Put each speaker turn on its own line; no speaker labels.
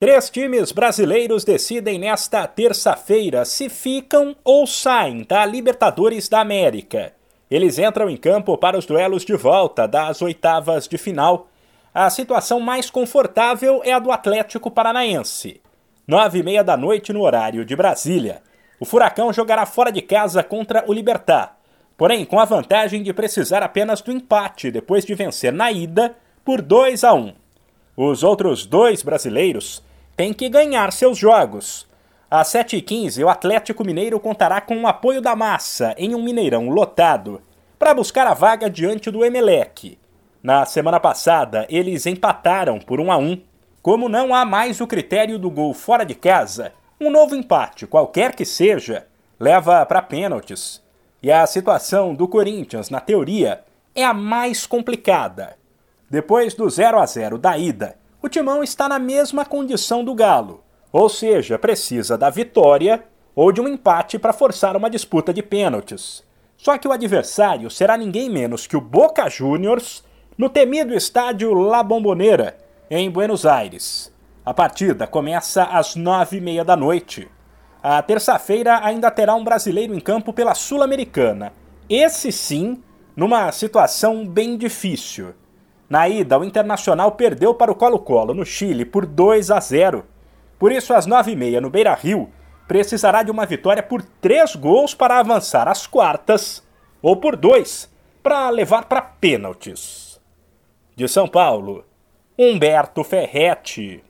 Três times brasileiros decidem nesta terça-feira se ficam ou saem da Libertadores da América. Eles entram em campo para os duelos de volta das oitavas de final. A situação mais confortável é a do Atlético Paranaense. Nove e meia da noite no horário de Brasília. O Furacão jogará fora de casa contra o Libertar, porém com a vantagem de precisar apenas do empate depois de vencer na ida por 2 a 1. Os outros dois brasileiros tem que ganhar seus jogos. Às 7h15, o Atlético Mineiro contará com o apoio da massa em um Mineirão lotado para buscar a vaga diante do Emelec. Na semana passada, eles empataram por 1 a 1. Como não há mais o critério do gol fora de casa, um novo empate, qualquer que seja, leva para pênaltis. E a situação do Corinthians, na teoria, é a mais complicada. Depois do 0 a 0 da ida, o Timão está na mesma condição do Galo, ou seja, precisa da vitória ou de um empate para forçar uma disputa de pênaltis. Só que o adversário será ninguém menos que o Boca Juniors no temido estádio La Bombonera, em Buenos Aires. A partida começa às nove e meia da noite. A terça-feira ainda terá um brasileiro em campo pela Sul-Americana. Esse sim, numa situação bem difícil. Na ida, o Internacional perdeu para o Colo-Colo, no Chile, por 2 a 0. Por isso, às 9h30 no Beira Rio, precisará de uma vitória por 3 gols para avançar às quartas, ou por 2 para levar para pênaltis. De São Paulo, Humberto Ferretti.